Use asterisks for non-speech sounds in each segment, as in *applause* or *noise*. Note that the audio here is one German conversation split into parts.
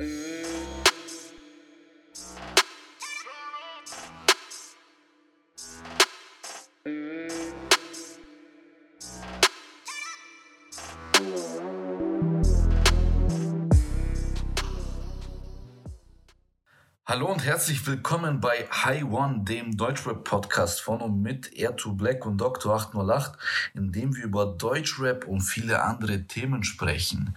Hallo und herzlich willkommen bei High One, dem Deutschrap Podcast von und mit Air2 Black und Dr. 808, in dem wir über Deutschrap und viele andere Themen sprechen.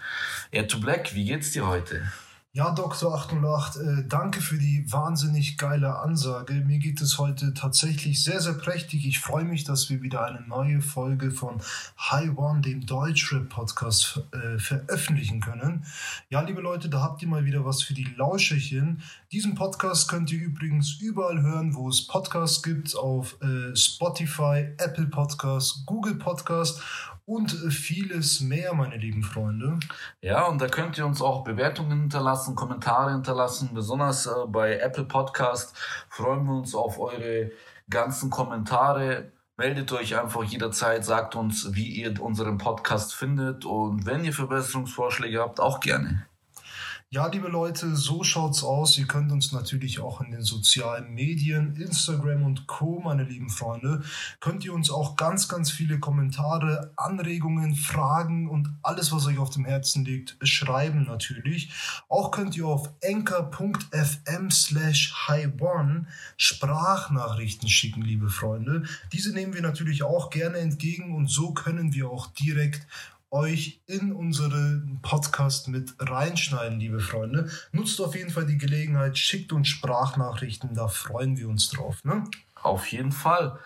Air2 Black, wie geht's dir heute? Ja, Dr. 808, äh, danke für die wahnsinnig geile Ansage. Mir geht es heute tatsächlich sehr, sehr prächtig. Ich freue mich, dass wir wieder eine neue Folge von High One, dem Deutschrap-Podcast, äh, veröffentlichen können. Ja, liebe Leute, da habt ihr mal wieder was für die Lauscherchen. Diesen Podcast könnt ihr übrigens überall hören, wo es Podcasts gibt, auf äh, Spotify, Apple Podcasts, Google Podcasts und vieles mehr, meine lieben Freunde. Ja, und da könnt ihr uns auch Bewertungen hinterlassen, Kommentare hinterlassen. Besonders äh, bei Apple Podcast freuen wir uns auf eure ganzen Kommentare. Meldet euch einfach jederzeit, sagt uns, wie ihr unseren Podcast findet und wenn ihr Verbesserungsvorschläge habt, auch gerne. Ja, liebe Leute, so schaut's aus. Ihr könnt uns natürlich auch in den sozialen Medien, Instagram und Co, meine lieben Freunde, könnt ihr uns auch ganz, ganz viele Kommentare, Anregungen, Fragen und alles, was euch auf dem Herzen liegt, schreiben natürlich. Auch könnt ihr auf enker.fm slash highborn Sprachnachrichten schicken, liebe Freunde. Diese nehmen wir natürlich auch gerne entgegen und so können wir auch direkt euch in unseren Podcast mit reinschneiden, liebe Freunde. Nutzt auf jeden Fall die Gelegenheit, schickt uns Sprachnachrichten, da freuen wir uns drauf. Ne? Auf jeden Fall.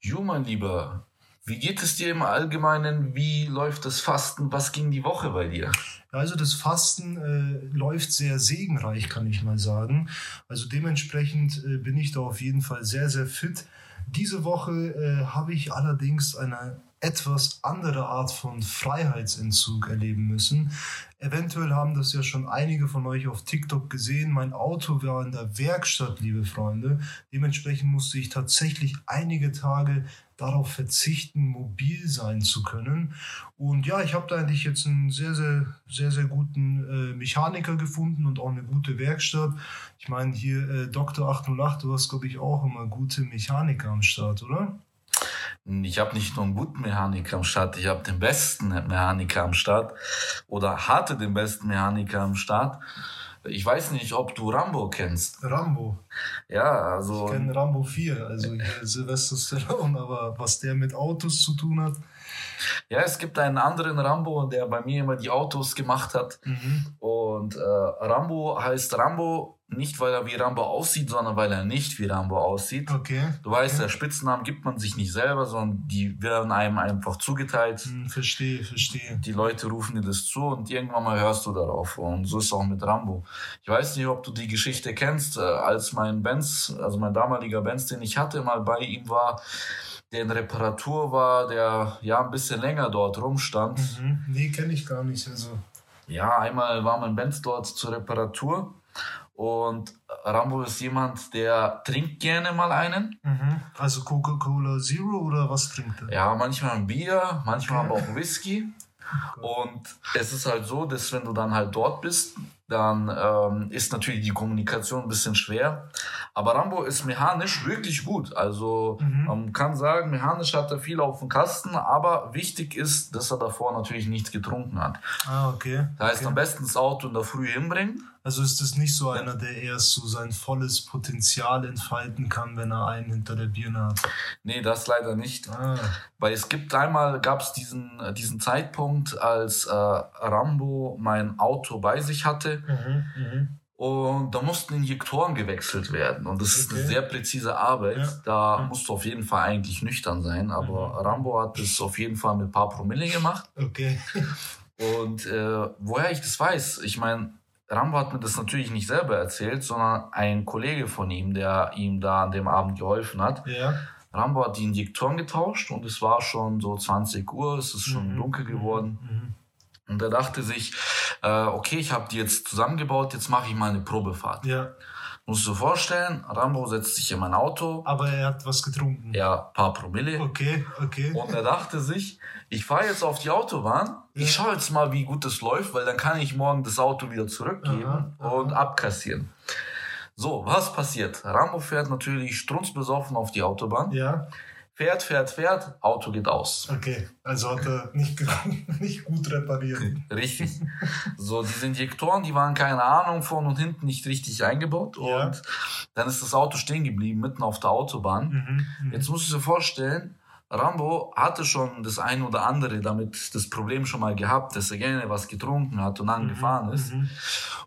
Jo, mein Lieber, wie geht es dir im Allgemeinen? Wie läuft das Fasten? Was ging die Woche bei dir? Also das Fasten äh, läuft sehr segenreich, kann ich mal sagen. Also dementsprechend äh, bin ich da auf jeden Fall sehr, sehr fit. Diese Woche äh, habe ich allerdings eine etwas andere Art von Freiheitsentzug erleben müssen. Eventuell haben das ja schon einige von euch auf TikTok gesehen. Mein Auto war in der Werkstatt, liebe Freunde. Dementsprechend musste ich tatsächlich einige Tage darauf verzichten, mobil sein zu können. Und ja, ich habe da eigentlich jetzt einen sehr, sehr, sehr, sehr guten äh, Mechaniker gefunden und auch eine gute Werkstatt. Ich meine, hier äh, Dr. 808, du hast, glaube ich, auch immer gute Mechaniker am Start, oder? Ich habe nicht nur einen guten Mechaniker am Start, ich habe den besten Mechaniker am Start oder hatte den besten Mechaniker am Start. Ich weiß nicht, ob du Rambo kennst. Rambo? Ja, also... Ich kenne Rambo 4, also *laughs* Sylvester Stallone, aber was der mit Autos zu tun hat... Ja, es gibt einen anderen Rambo, der bei mir immer die Autos gemacht hat. Mhm. Und äh, Rambo heißt Rambo nicht, weil er wie Rambo aussieht, sondern weil er nicht wie Rambo aussieht. Okay. Du weißt, okay. der Spitznamen gibt man sich nicht selber, sondern die werden einem einfach zugeteilt. Hm, verstehe, verstehe. Die Leute rufen dir das zu und irgendwann mal hörst du darauf. Und so ist es auch mit Rambo. Ich weiß nicht, ob du die Geschichte kennst, äh, als mein Benz, also mein damaliger Benz, den ich hatte, mal bei ihm war, der in Reparatur war, der ja ein bisschen länger dort rumstand. Mhm. Nee, kenne ich gar nicht. Also. Ja, einmal war mein Benz dort zur Reparatur und Rambo ist jemand, der trinkt gerne mal einen. Mhm. Also Coca-Cola Zero oder was trinkt er? Ja, manchmal ein Bier, manchmal okay. aber auch Whisky. Oh und es ist halt so, dass wenn du dann halt dort bist, dann ähm, ist natürlich die Kommunikation ein bisschen schwer. Aber Rambo ist mechanisch wirklich gut. Also mhm. man kann sagen, mechanisch hat er viel auf dem Kasten, aber wichtig ist, dass er davor natürlich nichts getrunken hat. Ah, okay. Das heißt, okay. am besten das Auto in der Früh hinbringen. Also ist das nicht so einer, der erst so sein volles Potenzial entfalten kann, wenn er einen hinter der Birne hat? Nee, das leider nicht. Ah. Weil es gibt einmal, gab es diesen, diesen Zeitpunkt, als äh, Rambo mein Auto bei sich hatte. Mhm, mh. Und da mussten Injektoren gewechselt werden. Und das ist eine sehr präzise Arbeit. Ja. Da Ja. musst du auf jeden Fall eigentlich nüchtern sein. Aber Mhm. Rambo hat das auf jeden Fall mit ein paar Promille gemacht. Okay. Und äh, woher ich das weiß, ich meine, Rambo hat mir das natürlich nicht selber erzählt, sondern ein Kollege von ihm, der ihm da an dem Abend geholfen hat. Ja. Rambo hat die Injektoren getauscht und es war schon so 20 Uhr, es ist schon Mhm, dunkel geworden. Mhm. Und er dachte sich, äh, okay, ich habe die jetzt zusammengebaut, jetzt mache ich mal eine Probefahrt. Ja. Musst du dir vorstellen, Rambo setzt sich in mein Auto. Aber er hat was getrunken. Ja, paar Promille. Okay, okay. Und er dachte sich, ich fahre jetzt auf die Autobahn, ich Ja. schaue jetzt mal, wie gut es läuft, weil dann kann ich morgen das Auto wieder zurückgeben Aha, aha. und abkassieren. So, was passiert? Rambo fährt natürlich strunzbesoffen auf die Autobahn. Ja, Fährt, fährt, fährt, Auto geht aus. okay. Also hat er nicht, *laughs* nicht gut repariert. Richtig. So, diese Injektoren, die waren keine Ahnung von und hinten nicht richtig eingebaut. Ja. Und dann ist das Auto stehen geblieben, mitten auf der Autobahn. Mhm. mhm. Jetzt musst du dir vorstellen, Rambo hatte schon das ein oder andere damit das Problem schon mal gehabt, dass er gerne was getrunken hat und dann gefahren ist. Mhm.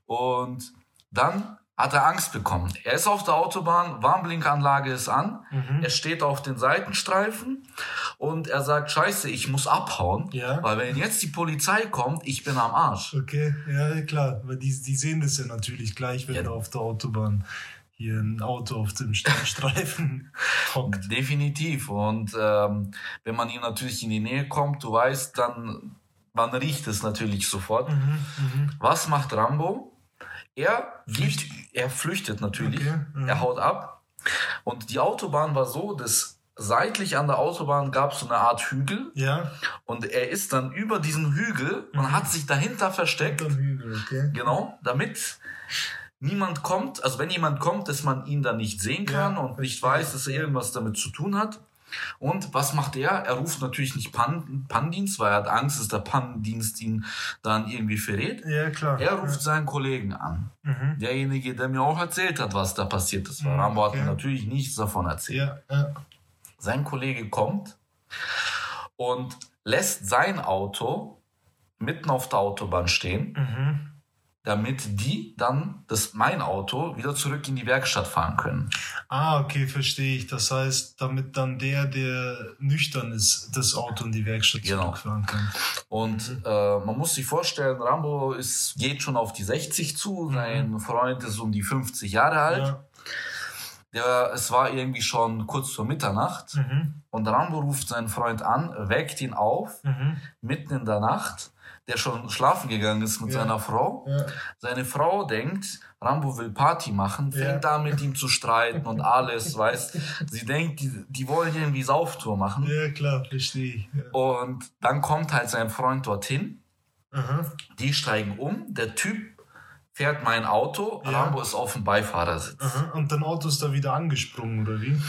Und dann hat er Angst bekommen. Er ist auf der Autobahn, Warnblinkanlage ist an, Mhm. er steht auf den Seitenstreifen und er sagt, scheiße, ich muss abhauen, Ja. weil wenn jetzt die Polizei kommt, ich bin am Arsch. Okay, ja, klar. Weil die, die sehen das ja natürlich gleich, wenn Ja. da auf der Autobahn hier ein Auto auf dem St- Streifen *laughs* hockt. Definitiv. Und ähm, wenn man ihm natürlich in die Nähe kommt, du weißt, dann man riecht es natürlich sofort. Mhm. Mhm. Was macht Rambo? Er flüchtet, er flüchtet natürlich. Okay, mhm. Er haut ab. Und die Autobahn war so, dass seitlich an der Autobahn gab es so eine Art Hügel. Ja, Und er ist dann über diesen Hügel und Mhm. hat sich dahinter versteckt. Hügel, okay. Genau, damit niemand kommt, also wenn jemand kommt, dass man ihn dann nicht sehen kann Ja, und nicht weiß, dass er irgendwas damit zu tun hat. Und was macht er? Er ruft natürlich nicht Pan Pannendienst, weil er hat Angst, dass der Pannendienst ihn dann irgendwie verrät. Ja, klar. Er ruft seinen Kollegen an. Mhm. Derjenige, der mir auch erzählt hat, was da passiert ist. Weil Mhm, Rambo hat okay. natürlich nichts davon erzählt. Ja, ja. Sein Kollege kommt und lässt sein Auto mitten auf der Autobahn stehen Mhm. Damit die dann das mein Auto wieder zurück in die Werkstatt fahren können. Ah, okay, verstehe ich. Das heißt, damit dann der, der nüchtern ist, das Auto in die Werkstatt Genau. zurückfahren kann. Und äh, man muss sich vorstellen, Rambo ist, geht schon auf die 60 zu, sein Freund ist um die 50 Jahre alt. Ja. Der, es war irgendwie schon kurz vor Mitternacht Mhm. und Rambo ruft seinen Freund an, weckt ihn auf, Mhm. mitten in der Nacht, der schon schlafen gegangen ist mit Ja. seiner Frau. Ja. Seine Frau denkt, Rambo will Party machen, fängt Ja. an mit ihm zu streiten und alles, *laughs* weißt. Sie denkt, die, die wollen irgendwie Sauftour machen. ja, klar, verstehe. Und dann kommt halt sein Freund dorthin, Aha. die steigen um, der Typ fährt mein Auto, Ja. Rambo ist auf dem Beifahrersitz. Aha. Und dein Auto ist da wieder angesprungen, oder wie?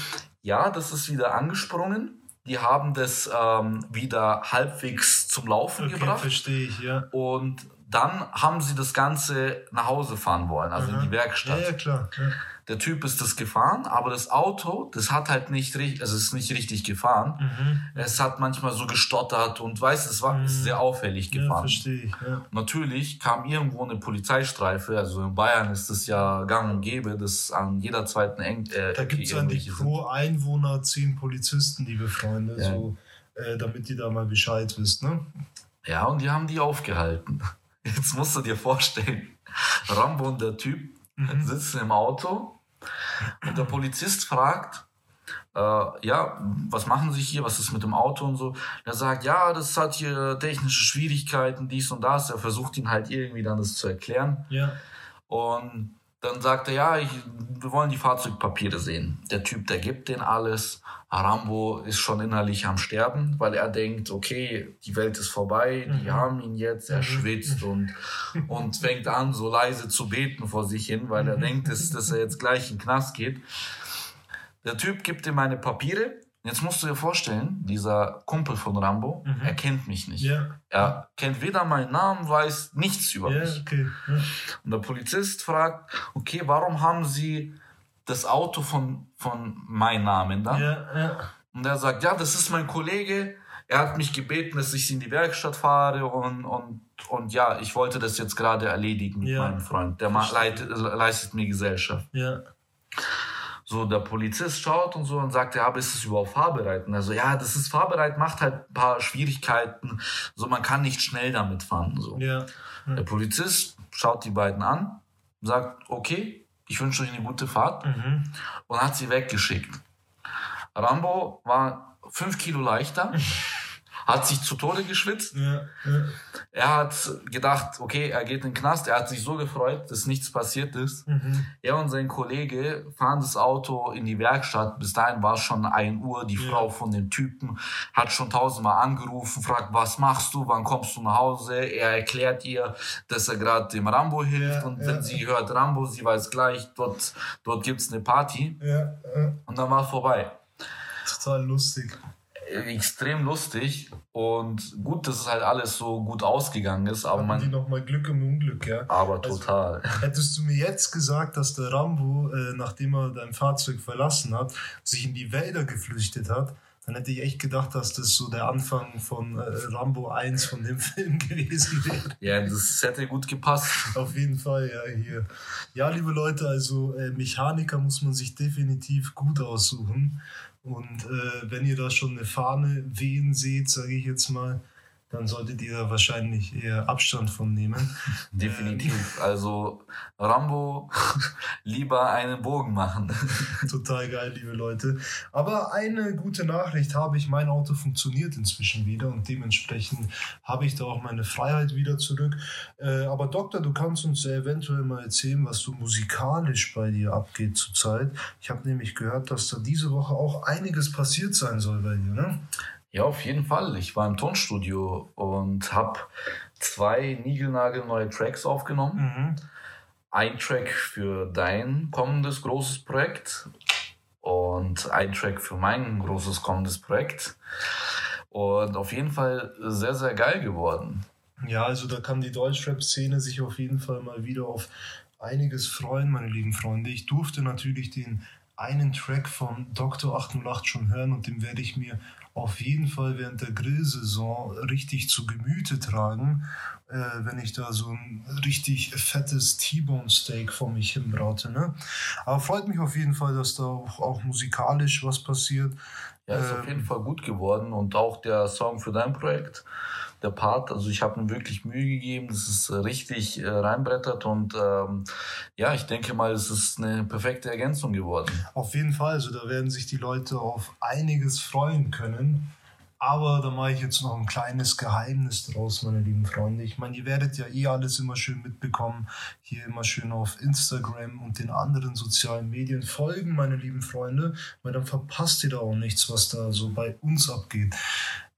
Ja, das ist wieder angesprungen. Die haben das ähm, wieder halbwegs zum Laufen Okay, gebracht. verstehe ich, ja. Und dann haben sie das Ganze nach Hause fahren wollen, also in Aha. die Werkstatt. Ja, ja, klar. Ja. Der Typ ist das gefahren, aber das Auto, das hat halt nicht richtig, also es ist nicht richtig gefahren. Mhm. Es hat manchmal so gestottert und weiß, es war ist sehr auffällig Ja, gefahren. verstehe ich, ja. Natürlich kam irgendwo eine Polizeistreife, also in Bayern ist es ja gang und gäbe, dass an jeder zweiten Eng äh, Da gibt es irgendwelche sind. pro Einwohner zehn Polizisten, liebe Freunde, Ja. so, äh, damit ihr da mal Bescheid wisst, ne? Ja, und die haben die aufgehalten. *laughs* Jetzt musst du dir vorstellen, Rambo und der Typ Mhm. sitzen im Auto und der Polizist fragt, äh, ja, was machen Sie hier, was ist mit dem Auto und so. Er sagt, ja, das hat hier technische Schwierigkeiten, dies und das. Er versucht ihn halt irgendwie dann das zu erklären. Ja. Und dann sagt er, ja, ich, wir wollen die Fahrzeugpapiere sehen. Der Typ, der gibt den alles. Rambo ist schon innerlich am Sterben, weil er denkt, okay, die Welt ist vorbei, die Mhm. haben ihn jetzt, er Mhm. schwitzt *laughs* und, und fängt an, so leise zu beten vor sich hin, weil er Mhm. denkt, dass, dass er jetzt gleich in den Knast geht. Der Typ gibt ihm meine Papiere. Jetzt musst du dir vorstellen, dieser Kumpel von Rambo, Mhm. er kennt mich nicht. Ja. Er kennt weder meinen Namen, weiß nichts über Ja, mich. okay. Ja. Und der Polizist fragt, okay, warum haben Sie das Auto von, von meinem Namen da? Ja. Und er sagt, ja, das ist mein Kollege. Er hat mich gebeten, dass ich in die Werkstatt fahre und, und, und ja, ich wollte das jetzt gerade erledigen mit meinem Freund. Der leitet, leistet mir Gesellschaft. Ja. So, der Polizist schaut und so und sagt, ja, aber ist es überhaupt fahrbereit? Und er so, ja, das ist fahrbereit, macht halt ein paar Schwierigkeiten. So, man kann nicht schnell damit fahren. So. Ja. Der Polizist schaut die beiden an, sagt, okay, ich wünsche euch eine gute Fahrt Mhm. und hat sie weggeschickt. Rambo war fünf Kilo leichter, *laughs* hat sich zu Tode geschwitzt. Ja, ja. Er hat gedacht, okay, er geht in den Knast. Er hat sich so gefreut, dass nichts passiert ist. Mhm. Er und sein Kollege fahren das Auto in die Werkstatt. Bis dahin war es schon ein Uhr. Die ja. Frau von dem Typen hat schon tausendmal angerufen, fragt, was machst du, wann kommst du nach Hause? Er erklärt ihr, dass er gerade dem Rambo hilft. und wenn sie hört Rambo, sie weiß gleich, dort, dort gibt's eine Party. Und dann war es vorbei. Total lustig extrem lustig und gut, dass es halt alles so gut ausgegangen ist. Aber Hatten man die noch mal Glück im Unglück, ja. Aber also, total. *laughs* Hättest du mir jetzt gesagt, dass der Rambo, äh, nachdem er dein Fahrzeug verlassen hat, sich in die Wälder geflüchtet hat, dann hätte ich echt gedacht, dass das so der Anfang von äh, Rambo 1 von dem *laughs* Film gewesen wäre. Ja, das hätte gut gepasst. Auf jeden Fall, ja, hier. Ja, liebe Leute, also äh, Mechaniker muss man sich definitiv gut aussuchen. Und äh, wenn ihr da schon eine Fahne wehen seht, sage ich jetzt mal, dann solltet ihr wahrscheinlich eher Abstand von nehmen. *laughs* Definitiv. Ähm, also Rambo *laughs* lieber einen Bogen machen. *laughs* Total geil, liebe Leute. Aber eine gute Nachricht habe ich, mein Auto funktioniert inzwischen wieder und dementsprechend habe ich da auch meine Freiheit wieder zurück. Äh, aber Doktor, du kannst uns ja eventuell mal erzählen, was so musikalisch bei dir abgeht zurzeit. Ich habe nämlich gehört, dass da diese Woche auch einiges passiert sein soll bei dir, ne? Ja, auf jeden Fall. Ich war im Tonstudio und habe zwei niegelnagelneue Tracks aufgenommen. Mhm. Ein Track für dein kommendes großes Projekt und ein Track für mein großes kommendes Projekt. Und auf jeden Fall sehr, sehr geil geworden. Ja, also da kann die Deutschrap-Szene sich auf jeden Fall mal wieder auf einiges freuen, meine lieben Freunde. Ich durfte natürlich den einen Track von Dr. 808 schon hören und den werde ich mir auf jeden Fall während der Grillsaison richtig zu Gemüte tragen, äh, wenn ich da so ein richtig fettes T-Bone Steak vor mich hinbraute. Ne? Aber freut mich auf jeden Fall, dass da auch, auch musikalisch was passiert. Ja, ist ähm, auf jeden Fall gut geworden und auch der Song für dein Projekt der Part. Also ich habe ihm wirklich Mühe gegeben, dass es richtig äh, reinbrettert und ähm, ja, ich denke mal, es ist eine perfekte Ergänzung geworden. Auf jeden Fall, also da werden sich die Leute auf einiges freuen können. Aber da mache ich jetzt noch ein kleines Geheimnis draus, meine lieben Freunde. Ich meine, ihr werdet ja eh alles immer schön mitbekommen. Hier immer schön auf Instagram und den anderen sozialen Medien folgen, meine lieben Freunde, weil dann verpasst ihr da auch nichts, was da so bei uns abgeht.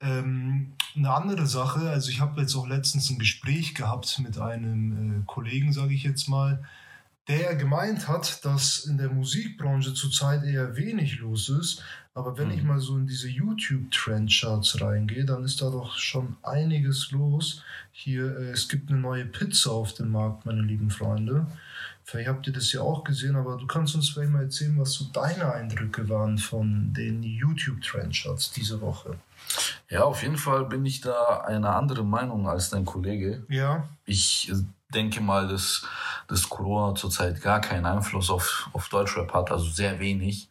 Ähm, eine andere Sache, also ich habe jetzt auch letztens ein Gespräch gehabt mit einem äh, Kollegen, sage ich jetzt mal, der gemeint hat, dass in der Musikbranche zurzeit eher wenig los ist. Aber wenn mhm. ich mal so in diese YouTube-Trendcharts reingehe, dann ist da doch schon einiges los. Hier, äh, es gibt eine neue Pizza auf dem Markt, meine lieben Freunde. Vielleicht habt ihr das ja auch gesehen, aber du kannst uns vielleicht mal erzählen, was so deine Eindrücke waren von den YouTube-Trendcharts diese Woche. Ja, auf jeden Fall bin ich da einer anderen Meinung als dein Kollege. Ja. Ich denke mal, dass, dass Corona zurzeit gar keinen Einfluss auf, auf Deutschrap hat, also sehr wenig.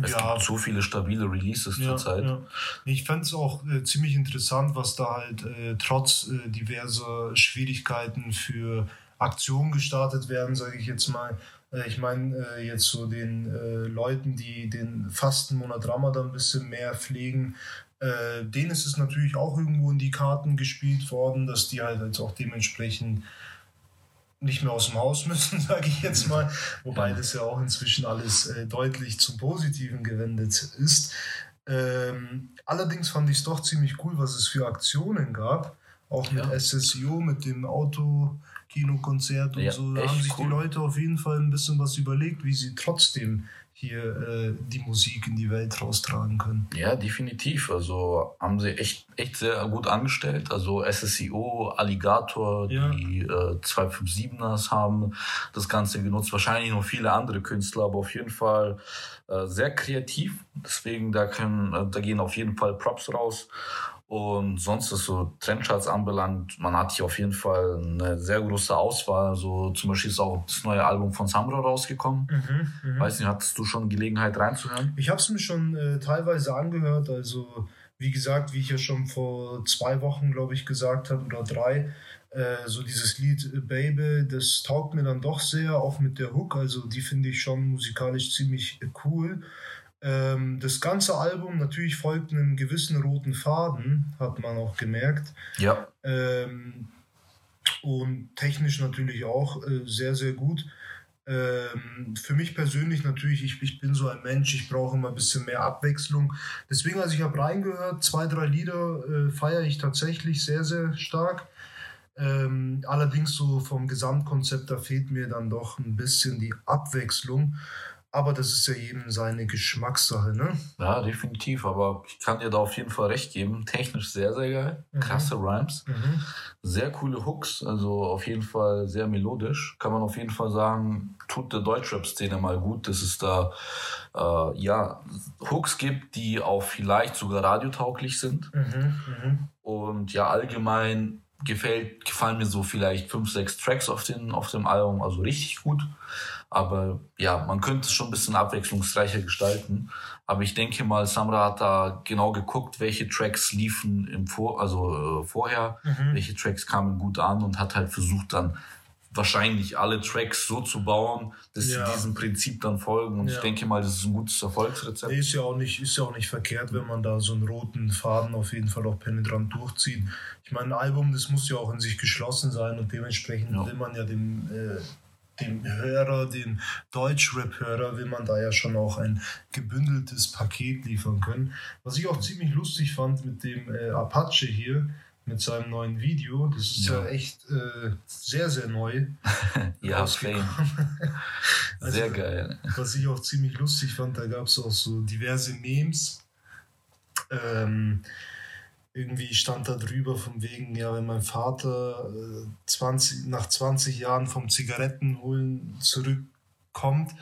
Es ja. gibt so viele stabile Releases ja, zurzeit. Ja. Ich fände es auch äh, ziemlich interessant, was da halt äh, trotz äh, diverser Schwierigkeiten für Aktionen gestartet werden, sage ich jetzt mal. Äh, ich meine, äh, jetzt so den äh, Leuten, die den Fastenmonat Ramadan ein bisschen mehr pflegen, denen ist es natürlich auch irgendwo in die Karten gespielt worden, dass die halt jetzt auch dementsprechend nicht mehr aus dem Haus müssen, *laughs* sage ich jetzt mal. Wobei das ja auch inzwischen alles äh, deutlich zum Positiven gewendet ist. Ähm, allerdings fand ich es doch ziemlich cool, was es für Aktionen gab. Auch mit ja. SSIO, mit dem Autokinokonzert und ja, so. Da haben sich cool. die Leute auf jeden Fall ein bisschen was überlegt, wie sie trotzdem hier äh, die Musik in die Welt raustragen können. Ja, definitiv. Also haben sie echt, echt sehr gut angestellt. Also SSIO, Alligator, ja. die äh, 257ers haben das Ganze genutzt. Wahrscheinlich noch viele andere Künstler, aber auf jeden Fall äh, sehr kreativ. Deswegen, da, können, äh, da gehen auf jeden Fall Props raus. Und sonst, was so Trendcharts anbelangt, man hat hier auf jeden Fall eine sehr große Auswahl. So zum Beispiel ist auch das neue Album von Samra rausgekommen. Mhm, mh. Weiß nicht, hattest du schon Gelegenheit reinzuhören? Ich habe es mir schon äh, teilweise angehört. Also wie gesagt, wie ich ja schon vor zwei Wochen, glaube ich, gesagt habe oder drei, äh, so dieses Lied äh, Baby, das taugt mir dann doch sehr, auch mit der Hook. Also die finde ich schon musikalisch ziemlich äh, cool. Ähm, das ganze Album natürlich folgt einem gewissen roten Faden, hat man auch gemerkt. Ja. Ähm, und technisch natürlich auch äh, sehr, sehr gut. Ähm, für mich persönlich natürlich, ich, ich bin so ein Mensch, ich brauche immer ein bisschen mehr Abwechslung. Deswegen, also ich habe reingehört, zwei, drei Lieder äh, feiere ich tatsächlich sehr, sehr stark. Ähm, allerdings so vom Gesamtkonzept, da fehlt mir dann doch ein bisschen die Abwechslung. Aber das ist ja jedem seine Geschmackssache, ne? Ja, definitiv. Aber ich kann dir da auf jeden Fall recht geben. Technisch sehr, sehr geil. Mhm. Krasse Rhymes. Mhm. Sehr coole Hooks. Also auf jeden Fall sehr melodisch. Kann man auf jeden Fall sagen, tut der Deutschrap-Szene mal gut, dass es da äh, ja, Hooks gibt, die auch vielleicht sogar radiotauglich sind. Mhm. Mhm. Und ja, allgemein gefällt, gefallen mir so vielleicht fünf, sechs Tracks auf, den, auf dem Album, also richtig gut. Aber ja, man könnte es schon ein bisschen abwechslungsreicher gestalten. Aber ich denke mal, Samra hat da genau geguckt, welche Tracks liefen im Vor also äh, vorher, Mhm. welche Tracks kamen gut an und hat halt versucht dann wahrscheinlich alle Tracks so zu bauen, dass Ja. sie diesem Prinzip dann folgen. Und ich Ja. denke mal, das ist ein gutes Erfolgsrezept. Ist ja auch nicht, ist ja auch nicht verkehrt, wenn man da so einen roten Faden auf jeden Fall auch penetrant durchzieht. Ich meine, ein Album, das muss ja auch in sich geschlossen sein und dementsprechend Ja. will man ja dem, äh, dem Hörer, dem Deutschrap-Hörer, will man da ja schon auch ein gebündeltes Paket liefern können. Was ich auch ziemlich lustig fand mit dem äh, Apache hier, mit seinem neuen Video, das ist ja, Ja. echt äh, sehr, sehr neu. *laughs* Ja, Flame. *laughs* Also- Sehr geil. Was ich auch ziemlich lustig fand, da gab es auch so diverse Memes. Ähm, irgendwie stand da drüber von wegen, ja, wenn mein Vater äh, 20, nach 20 Jahren vom Zigarettenholen zurückkommt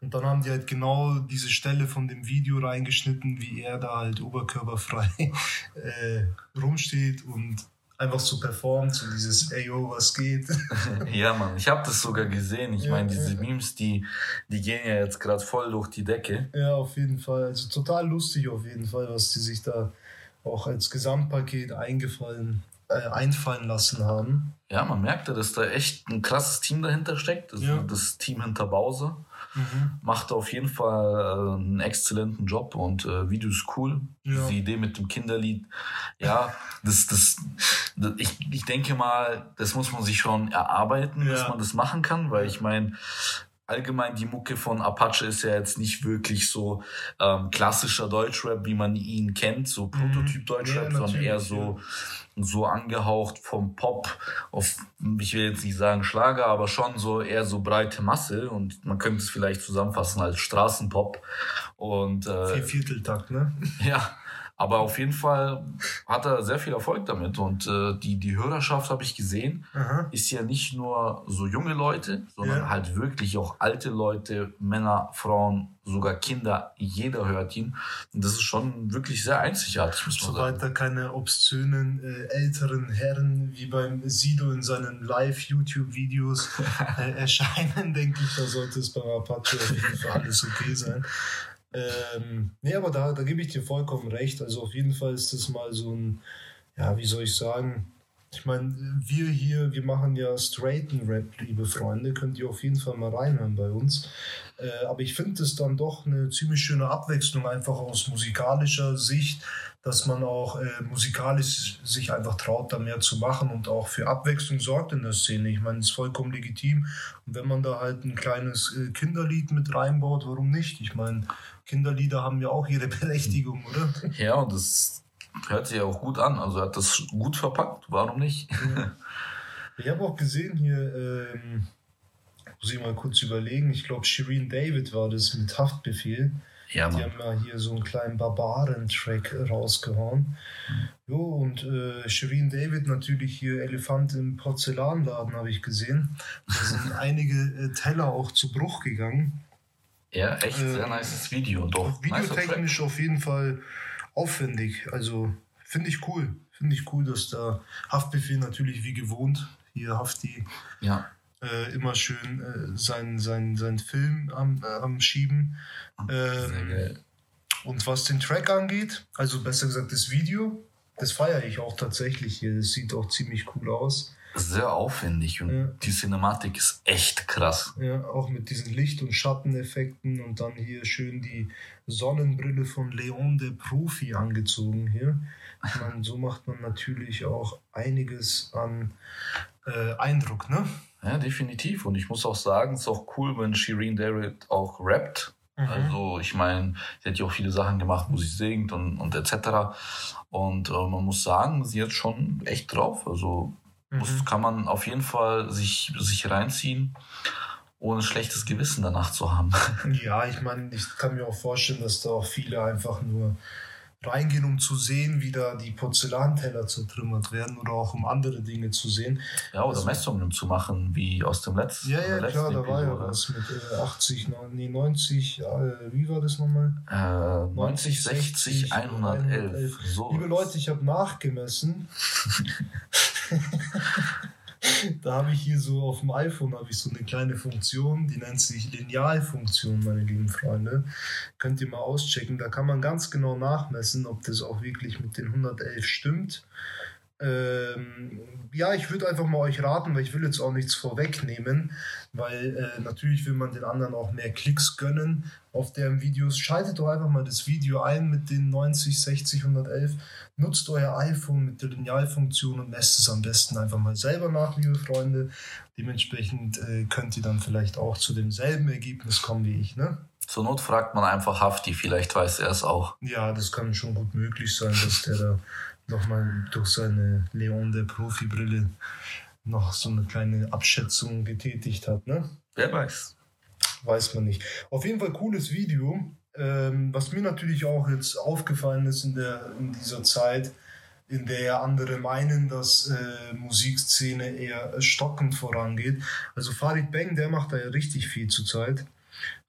und dann haben die halt genau diese Stelle von dem Video reingeschnitten, wie er da halt oberkörperfrei *laughs* äh, rumsteht und einfach so performt, so dieses, ey, yo, was geht? *laughs* Ja, Mann, ich habe das sogar gesehen. Ich Ja, meine, diese ja. Memes, die, die gehen ja jetzt gerade voll durch die Decke. Ja, auf jeden Fall. Also total lustig auf jeden Fall, was die sich da auch als Gesamtpaket eingefallen, äh, einfallen lassen haben. Ja, man merkte, dass da echt ein krasses Team dahinter steckt. Das, Ja. das Team hinter Bowser macht auf jeden Fall äh, einen exzellenten Job und äh, Video ist cool. Ja. Diese Idee mit dem Kinderlied, ja, das, das, das ich, ich denke mal, das muss man sich schon erarbeiten, dass Ja. man das machen kann, weil ich meine, allgemein die Mucke von Apache ist ja jetzt nicht wirklich so ähm, klassischer Deutschrap, wie man ihn kennt, so Prototyp Deutschrap, Mhm. Ja, sondern eher so so angehaucht vom Pop auf, ich will jetzt nicht sagen Schlager, aber schon so eher so breite Masse und man könnte es vielleicht zusammenfassen als Straßenpop und äh, Vier Vierteltakt, ne? *laughs* ja, aber auf jeden Fall hat er sehr viel Erfolg damit und äh, die, die Hörerschaft habe ich gesehen, Aha. ist ja nicht nur so junge Leute, sondern Ja. halt wirklich auch alte Leute, Männer, Frauen, sogar Kinder, jeder hört ihn und das ist schon wirklich sehr einzigartig, muss man sagen. Soweit da keine obszönen äh, älteren Herren wie beim Sido in seinen Live-YouTube-Videos *laughs* äh, erscheinen, denke ich, da sollte es beim Apache auf jeden Fall alles okay sein. Ähm, nee, aber da, da gebe ich dir vollkommen recht. Also auf jeden Fall ist das mal so ein, ja, wie soll ich sagen, ich meine, wir hier, wir machen ja straighten Rap, liebe Freunde, könnt ihr auf jeden Fall mal reinhören bei uns. Äh, aber ich finde es dann doch eine ziemlich schöne Abwechslung, einfach aus musikalischer Sicht, dass man auch äh, musikalisch sich einfach traut, da mehr zu machen und auch für Abwechslung sorgt in der Szene. Ich meine, es ist vollkommen legitim. Und wenn man da halt ein kleines äh, Kinderlied mit reinbaut, warum nicht? Ich meine, Kinderlieder haben ja auch ihre *laughs* Berechtigung, oder? Ja, und das hört sich ja auch gut an, also er hat das gut verpackt, warum nicht? *laughs* Ich habe auch gesehen hier, ähm, muss ich mal kurz überlegen, ich glaube Shireen David war das mit Haftbefehl. Ja, Die haben ja hier so einen kleinen Barbaren-Track rausgehauen. Jo, und äh, Shireen David natürlich hier Elefant im Porzellanladen, habe ich gesehen. Da sind *laughs* einige äh, Teller auch zu Bruch gegangen. Ja, echt sehr Ähm, nices Video Track. Videotechnisch auf jeden Fall aufwendig. Also finde ich cool. Finde ich cool, dass da Haftbefehl natürlich wie gewohnt, hier Hafti, Ja, äh, immer schön äh, seinen sein, sein Film am, äh, am Schieben. Ähm, und was den Track angeht, also besser gesagt das Video, das feiere ich auch tatsächlich hier. Das sieht auch ziemlich cool aus. sehr aufwendig und Ja. die Cinematik ist echt krass. Ja, auch mit diesen Licht- und Schatteneffekten und dann hier schön die Sonnenbrille von Leon der Profi angezogen hier. Meine, so macht man natürlich auch einiges an äh, Eindruck, ne? Ja, definitiv. Und ich muss auch sagen, es ist auch cool, wenn Shireen David auch rappt. Mhm. Also ich meine, sie hat ja auch viele Sachen gemacht, wo sie singt und, und etc. Und äh, man muss sagen, sie hat schon echt drauf. Also muss, Mhm. kann man auf jeden Fall sich, sich reinziehen, ohne schlechtes Gewissen danach zu haben. Ja, ich meine, ich kann mir auch vorstellen, dass da auch viele einfach nur reingehen, um zu sehen, wie da die Porzellanteller zertrümmert werden oder auch um andere Dinge zu sehen. Ja, oder Also- Messungen zu machen, wie aus dem letzten. Ja, ja, der klar, da war ja was mit äh, 80, neun- nee, 90, äh, wie war das nochmal? Äh, 90, 60, 111. 111. So. Liebe Leute, ich habe nachgemessen. *laughs* *laughs* da habe ich hier so auf dem iPhone habe ich so eine kleine Funktion, die nennt sich Linealfunktion, meine lieben Freunde. Könnt ihr mal auschecken. Da kann man ganz genau nachmessen, ob das auch wirklich mit den 111 stimmt. Ähm, ja, ich würde einfach mal euch raten, weil ich will jetzt auch nichts vorwegnehmen, weil äh, natürlich will man den anderen auch mehr Klicks gönnen auf deren Videos. Schaltet doch einfach mal das Video ein mit den 90, 60, 111. Nutzt euer iPhone mit der Linealfunktion und messt es am besten einfach mal selber nach, liebe Freunde. Dementsprechend äh, könnt ihr dann vielleicht auch zu demselben Ergebnis kommen wie ich, ne? Zur Not fragt man einfach Hafti, vielleicht weiß er es auch. Ja, das kann schon gut möglich sein, dass der da nochmal durch seine Leon der Profi-Brille noch so eine kleine Abschätzung getätigt hat, ne? Wer weiß. Weiß man nicht. Auf jeden Fall cooles Video. Ähm, was mir natürlich auch jetzt aufgefallen ist in, der, in dieser Zeit, in der ja andere meinen, dass äh, Musikszene eher stockend vorangeht. Also Farid Bang, der macht da ja richtig viel zurzeit.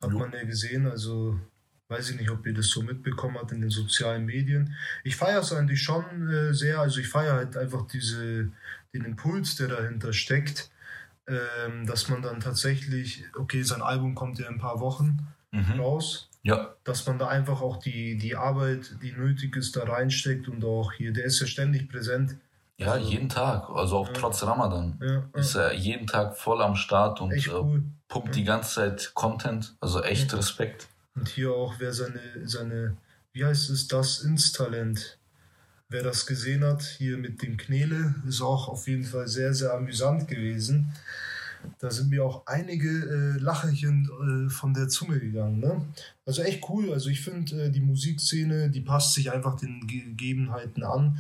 Hat Jo. man ja gesehen. Also weiß ich nicht, ob ihr das so mitbekommen habt in den sozialen Medien. Ich feiere es eigentlich schon äh, sehr. Also ich feiere halt einfach diese, den Impuls, der dahinter steckt ähm, dass man dann tatsächlich, okay, sein Album kommt ja in ein paar Wochen Mhm. raus, Ja, dass man da einfach auch die, die Arbeit, die nötig ist, da reinsteckt und auch hier, der ist ja ständig präsent. ja, Also- jeden Tag. Also auch Ja. trotz Ramadan. Ja, Ist ja. er jeden Tag voll am Start und äh, cool. pumpt die ganze Zeit Content. Also echt. Respekt. Und hier auch, wer seine, seine, wie heißt es, das Insta-Talent, wer das gesehen hat, hier mit dem Knele, ist auch auf jeden Fall sehr, sehr amüsant gewesen. Da sind mir auch einige äh, Lacherchen äh, von der Zunge gegangen. Ne? Also echt cool. Also ich finde, äh, die Musikszene, die passt sich einfach den Gegebenheiten an.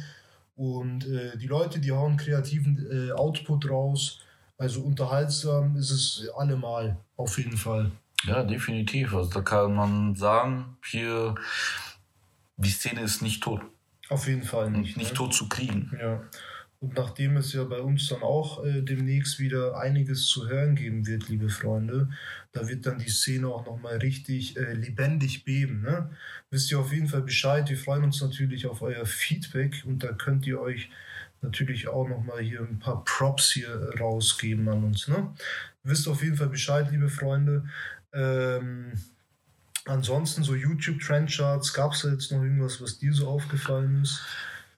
Und äh, die Leute, die hauen kreativen äh, Output raus. Also unterhaltsam ist es allemal, auf jeden Fall. Ja, definitiv. Also da kann man sagen, hier, die Szene ist nicht tot. Auf jeden Fall nicht. nicht ne? tot zu kriegen. Ja. Und nachdem es ja bei uns dann auch äh, demnächst wieder einiges zu hören geben wird, liebe Freunde, da wird dann die Szene auch nochmal richtig äh, lebendig beben. Ne? Wisst ihr auf jeden Fall Bescheid. Wir freuen uns natürlich auf euer Feedback und da könnt ihr euch natürlich auch nochmal hier ein paar Props hier rausgeben an uns. Ne? Wisst auf jeden Fall Bescheid, liebe Freunde. Ähm, ansonsten so YouTube-Trendcharts, gab es da jetzt noch irgendwas, was dir so aufgefallen ist?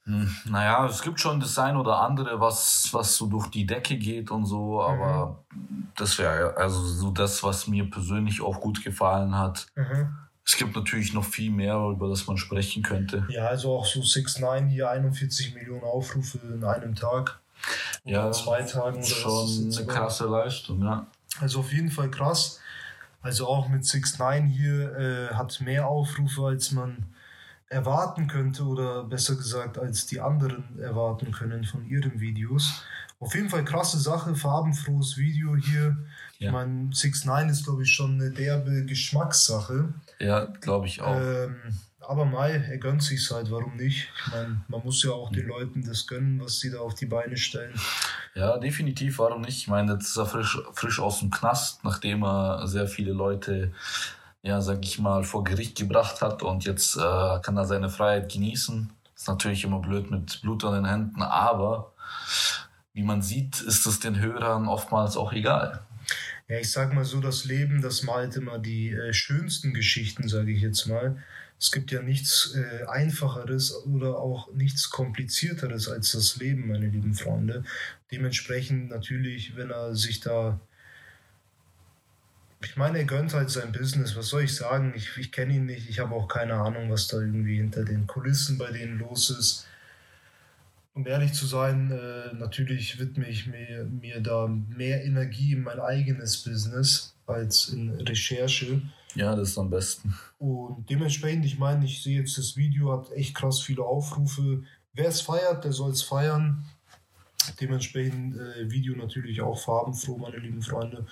Hm, Naja, es gibt schon das ein oder andere, was, was so durch die Decke geht und so, aber das wäre also so das, was mir persönlich auch gut gefallen hat. Mhm. Es gibt natürlich noch viel mehr, über das man sprechen könnte. Ja, also auch so 6 9 hier 41 Millionen Aufrufe in einem Tag. Oder Ja, zwei Tagen. Oder Schon eine krasse Leistung, ja. Also auf jeden Fall krass. Also auch mit 6 9 hier äh, hat mehr Aufrufe, als man erwarten könnte oder besser gesagt, als die anderen erwarten können von ihren Videos. Auf jeden Fall krasse Sache, farbenfrohes Video hier. Ich Ja. meine, 6 9 ist glaube ich schon eine derbe Geschmackssache. Ja, glaube ich auch. Ähm, aber Mai, er gönnt sich's halt, warum nicht? Ich meine, man muss ja auch den Leuten das gönnen, was sie da auf die Beine stellen. Ja, definitiv, warum nicht? Ich meine, jetzt ist er frisch, frisch aus dem Knast, nachdem er sehr viele Leute, ja, sag ich mal, vor Gericht gebracht hat und jetzt äh, kann er seine Freiheit genießen. Ist natürlich immer blöd mit Blut an den Händen, aber wie man sieht, ist es den Hörern oftmals auch egal. Ja, ich sag mal so, das Leben, das malt immer die äh, schönsten Geschichten, sage ich jetzt mal. Es gibt ja nichts äh, Einfacheres oder auch nichts Komplizierteres als das Leben, meine lieben Freunde. Dementsprechend natürlich, wenn er sich da ich meine, er gönnt halt sein Business. Was soll ich sagen? Ich, ich kenne ihn nicht. Ich habe auch keine Ahnung, was da irgendwie hinter den Kulissen bei denen los ist. Um ehrlich zu sein, äh, natürlich widme ich mir, mir da mehr Energie in mein eigenes Business als in Recherche. Ja, das ist am besten. Und dementsprechend, ich meine, ich sehe jetzt das Video, hat echt krass viele Aufrufe. Wer es feiert, der soll es feiern. Dementsprechend äh, Video natürlich auch farbenfroh, meine lieben Freunde.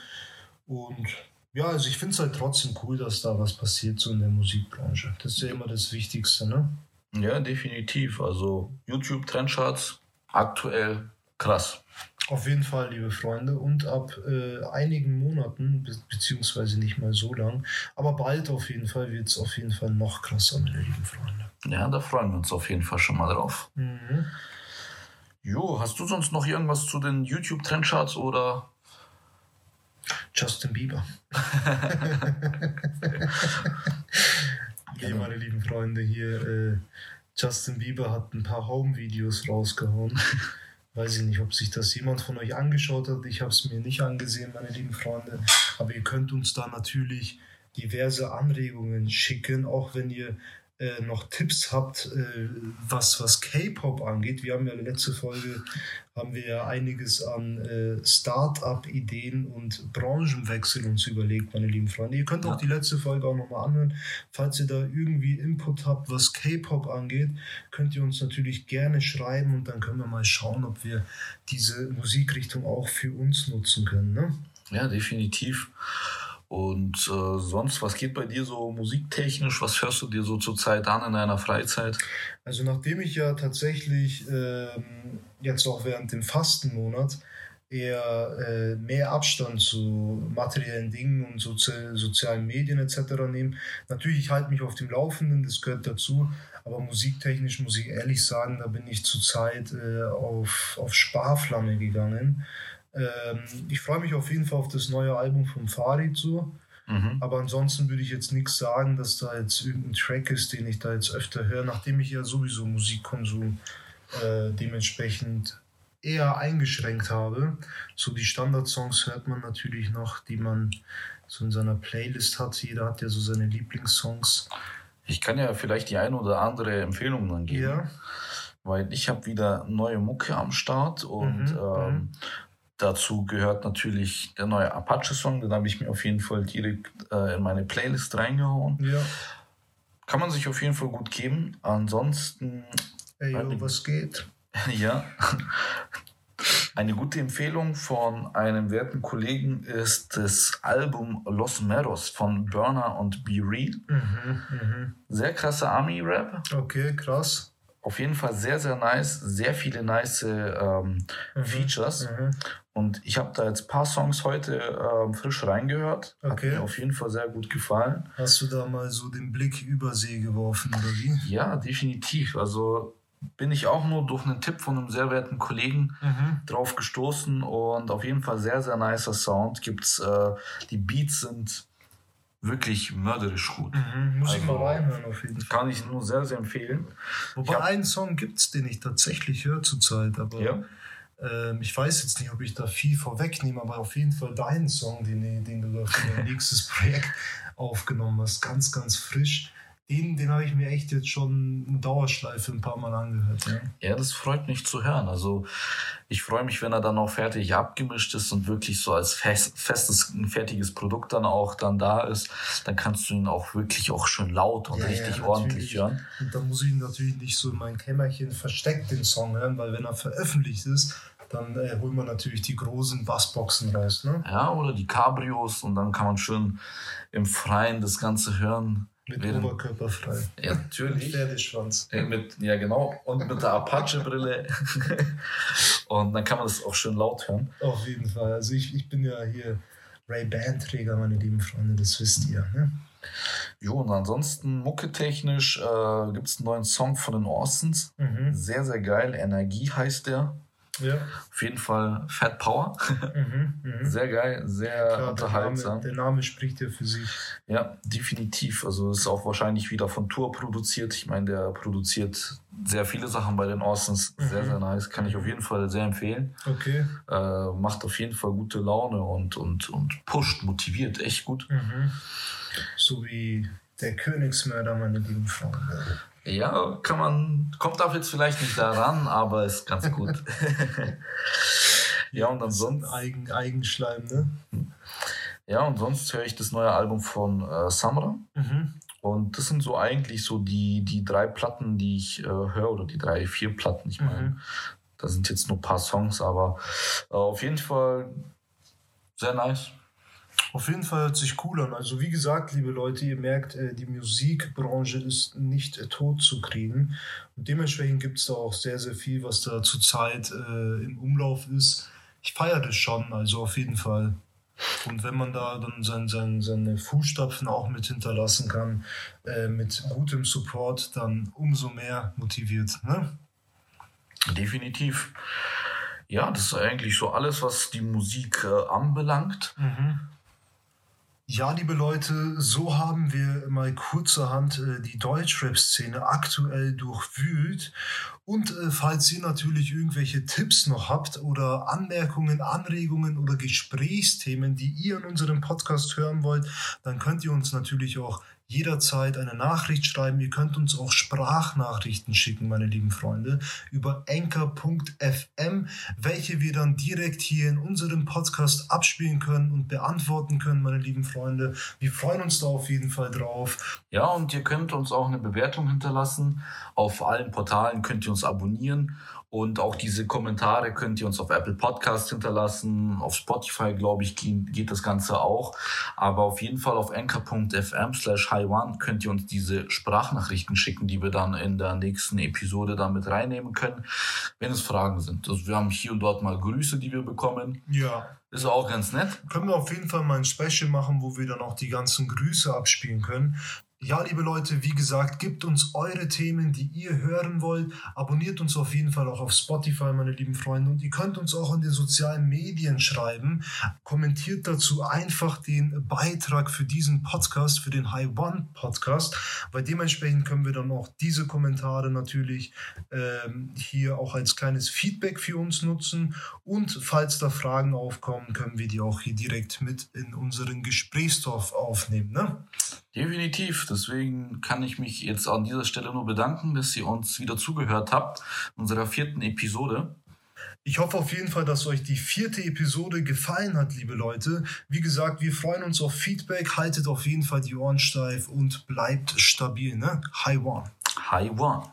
Und ja, also ich finde es halt trotzdem cool, dass da was passiert so in der Musikbranche. Das ist ja immer das Wichtigste, ne? Ja, definitiv. Also YouTube Trendcharts aktuell krass. Auf jeden Fall, liebe Freunde. Und ab äh, einigen Monaten, be beziehungsweise nicht mal so lang, aber bald auf jeden Fall wird es auf jeden Fall noch krasser, meine lieben Freunde. Ja, da freuen wir uns auf jeden Fall schon mal drauf. Mhm. Jo, hast du sonst noch irgendwas zu den YouTube Trendcharts oder Justin Bieber. *laughs* okay, meine lieben Freunde, hier äh, Justin Bieber hat ein paar Home-Videos rausgehauen. *laughs* Weiß ich nicht, ob sich das jemand von euch angeschaut hat. Ich habe es mir nicht angesehen, meine lieben Freunde. Aber ihr könnt uns da natürlich diverse Anregungen schicken, auch wenn ihr äh, noch Tipps habt, äh, was, was K-Pop angeht. Wir haben ja letzte Folge haben wir ja einiges an äh, Start-up-Ideen und Branchenwechsel uns überlegt, meine lieben Freunde. Ihr könnt auch die letzte Folge auch nochmal anhören. Falls ihr da irgendwie Input habt, was K-Pop angeht, könnt ihr uns natürlich gerne schreiben und dann können wir mal schauen, ob wir diese Musikrichtung auch für uns nutzen können. Ne? Ja, definitiv. Und äh, sonst, was geht bei dir so musiktechnisch? Was hörst du dir so zurzeit an in deiner Freizeit? Also nachdem ich ja tatsächlich ähm, jetzt auch während dem Fastenmonat eher äh, mehr Abstand zu materiellen Dingen und sozi sozialen Medien etc. nehme. Natürlich, ich halte mich auf dem Laufenden, das gehört dazu, aber musiktechnisch muss ich ehrlich sagen, da bin ich zurzeit äh, auf, auf Sparflamme gegangen. Ähm, ich freue mich auf jeden Fall auf das neue Album von Farid so. Mhm. Aber ansonsten würde ich jetzt nichts sagen, dass da jetzt irgendein Track ist, den ich da jetzt öfter höre, nachdem ich ja sowieso Musikkonsum äh, dementsprechend eher eingeschränkt habe. So die Standardsongs hört man natürlich noch, die man so in seiner Playlist hat. Jeder hat ja so seine Lieblingssongs. Ich kann ja vielleicht die eine oder andere Empfehlung dann geben. Ja. Weil ich habe wieder neue Mucke am Start und mhm, ähm, mhm. Dazu gehört natürlich der neue Apache-Song, den habe ich mir auf jeden Fall direkt äh, in meine Playlist reingehauen. Ja. Kann man sich auf jeden Fall gut geben. Ansonsten. Ey, yo, was geht? *laughs* ja. Eine gute Empfehlung von einem werten Kollegen ist das Album Los Meros von Burner und Be Real. Mhm, mh. Sehr krasser Army-Rap. Okay, krass auf jeden Fall sehr, sehr nice. Sehr viele nice ähm, mhm. Features. Mhm. Und ich habe da jetzt ein paar Songs heute ähm, frisch reingehört. Okay. Hat mir auf jeden Fall sehr gut gefallen. Hast du da mal so den Blick über See geworfen oder wie? Ja, definitiv. Also bin ich auch nur durch einen Tipp von einem sehr werten Kollegen mhm. drauf gestoßen und auf jeden Fall sehr, sehr nicer Sound. Gibt's, äh, die Beats sind wirklich mörderisch gut. Mhm, muss also, ich mal reinhören auf jeden Fall. Kann ich nur sehr, sehr empfehlen. Wobei hab, einen Song gibt es, den ich tatsächlich höre zurzeit, aber ja. ähm, ich weiß jetzt nicht, ob ich da viel vorwegnehme, aber auf jeden Fall deinen Song, den, den du da für dein *laughs* nächstes Projekt aufgenommen hast, ganz, ganz frisch den, den habe ich mir echt jetzt schon in Dauerschleife ein paar Mal angehört. Ja. ja, das freut mich zu hören. Also ich freue mich, wenn er dann auch fertig abgemischt ist und wirklich so als fest, festes, fertiges Produkt dann auch dann da ist. Dann kannst du ihn auch wirklich auch schön laut und ja, richtig ja, ordentlich hören. Und dann muss ich ihn natürlich nicht so in mein Kämmerchen versteckt den Song hören, weil wenn er veröffentlicht ist, dann äh, holt man natürlich die großen Bassboxen raus. Ne? Ja, oder die Cabrios und dann kann man schön im Freien das Ganze hören. Mit Während, Oberkörper frei. Ja, natürlich. Mit Pferdeschwanz. Ja, mit, ja, genau. Und mit der Apache-Brille. *laughs* und dann kann man das auch schön laut hören. Auf jeden Fall. Also ich, ich bin ja hier Ray-Ban-Träger, meine lieben Freunde, das wisst ihr. Ne? Jo, und ansonsten mucketechnisch äh, gibt es einen neuen Song von den Orsons. Mhm. Sehr, sehr geil. Energie heißt der. Ja. Auf jeden Fall Fat Power. Mhm, *laughs* mh. Sehr geil, sehr Klar, unterhaltsam. Der Name, der Name, spricht ja für sich. Ja, definitiv. Also ist auch wahrscheinlich wieder von Tour produziert. Ich meine, der produziert sehr viele Sachen bei den Austins. Sehr, mhm. sehr nice. Kann ich auf jeden Fall sehr empfehlen. Okay. Äh, macht auf jeden Fall gute Laune und, und, und pusht, motiviert. Echt gut. Mhm. So wie der Königsmörder, meine lieben Freunde. Ja, kann man, kommt auch jetzt vielleicht nicht daran, aber ist ganz gut. *laughs* ja, und ansonsten. Eigen, Eigenschleim, ne? Ja, und sonst höre ich das neue Album von äh, Samra. Mhm. Und das sind so eigentlich so die, die drei Platten, die ich äh, höre, oder die drei, vier Platten. Ich meine, mhm. da sind jetzt nur ein paar Songs, aber äh, auf jeden Fall sehr nice. Auf jeden Fall hört sich cool an. Also wie gesagt, liebe Leute, ihr merkt, äh, die Musikbranche ist nicht äh, tot zu kriegen. Und dementsprechend gibt es da auch sehr, sehr viel, was da zurzeit äh, im Umlauf ist. Ich feiere das schon, also auf jeden Fall. Und wenn man da dann sein, sein, seine Fußstapfen auch mit hinterlassen kann, äh, mit gutem Support, dann umso mehr motiviert. Ne? Definitiv. Ja, das ist eigentlich so alles, was die Musik äh, anbelangt. Mhm. Ja, liebe Leute, so haben wir mal kurzerhand äh, die Deutschrap-Szene aktuell durchwühlt. Und äh, falls ihr natürlich irgendwelche Tipps noch habt oder Anmerkungen, Anregungen oder Gesprächsthemen, die ihr in unserem Podcast hören wollt, dann könnt ihr uns natürlich auch jederzeit eine Nachricht schreiben. Ihr könnt uns auch Sprachnachrichten schicken, meine lieben Freunde, über anchor.fm, welche wir dann direkt hier in unserem Podcast abspielen können und beantworten können, meine lieben Freunde. Wir freuen uns da auf jeden Fall drauf. Ja, und ihr könnt uns auch eine Bewertung hinterlassen. Auf allen Portalen könnt ihr uns abonnieren und auch diese Kommentare könnt ihr uns auf Apple Podcast hinterlassen. Auf Spotify, glaube ich, geht das Ganze auch. Aber auf jeden Fall auf anchor.fm slash hi1 könnt ihr uns diese Sprachnachrichten schicken, die wir dann in der nächsten Episode damit reinnehmen können, wenn es Fragen sind. Also wir haben hier und dort mal Grüße, die wir bekommen. Ja. Ist auch ganz nett. Können wir auf jeden Fall mal ein Special machen, wo wir dann auch die ganzen Grüße abspielen können. Ja, liebe Leute, wie gesagt, gebt uns eure Themen, die ihr hören wollt. Abonniert uns auf jeden Fall auch auf Spotify, meine lieben Freunde. Und ihr könnt uns auch in den sozialen Medien schreiben. Kommentiert dazu einfach den Beitrag für diesen Podcast, für den High One Podcast, weil dementsprechend können wir dann auch diese Kommentare natürlich ähm, hier auch als kleines Feedback für uns nutzen. Und falls da Fragen aufkommen, können wir die auch hier direkt mit in unseren Gesprächsdorf aufnehmen. Ne? Definitiv. Deswegen kann ich mich jetzt an dieser Stelle nur bedanken, dass ihr uns wieder zugehört habt, unserer vierten Episode. Ich hoffe auf jeden Fall, dass euch die vierte Episode gefallen hat, liebe Leute. Wie gesagt, wir freuen uns auf Feedback. Haltet auf jeden Fall die Ohren steif und bleibt stabil. Ne? High One. High One.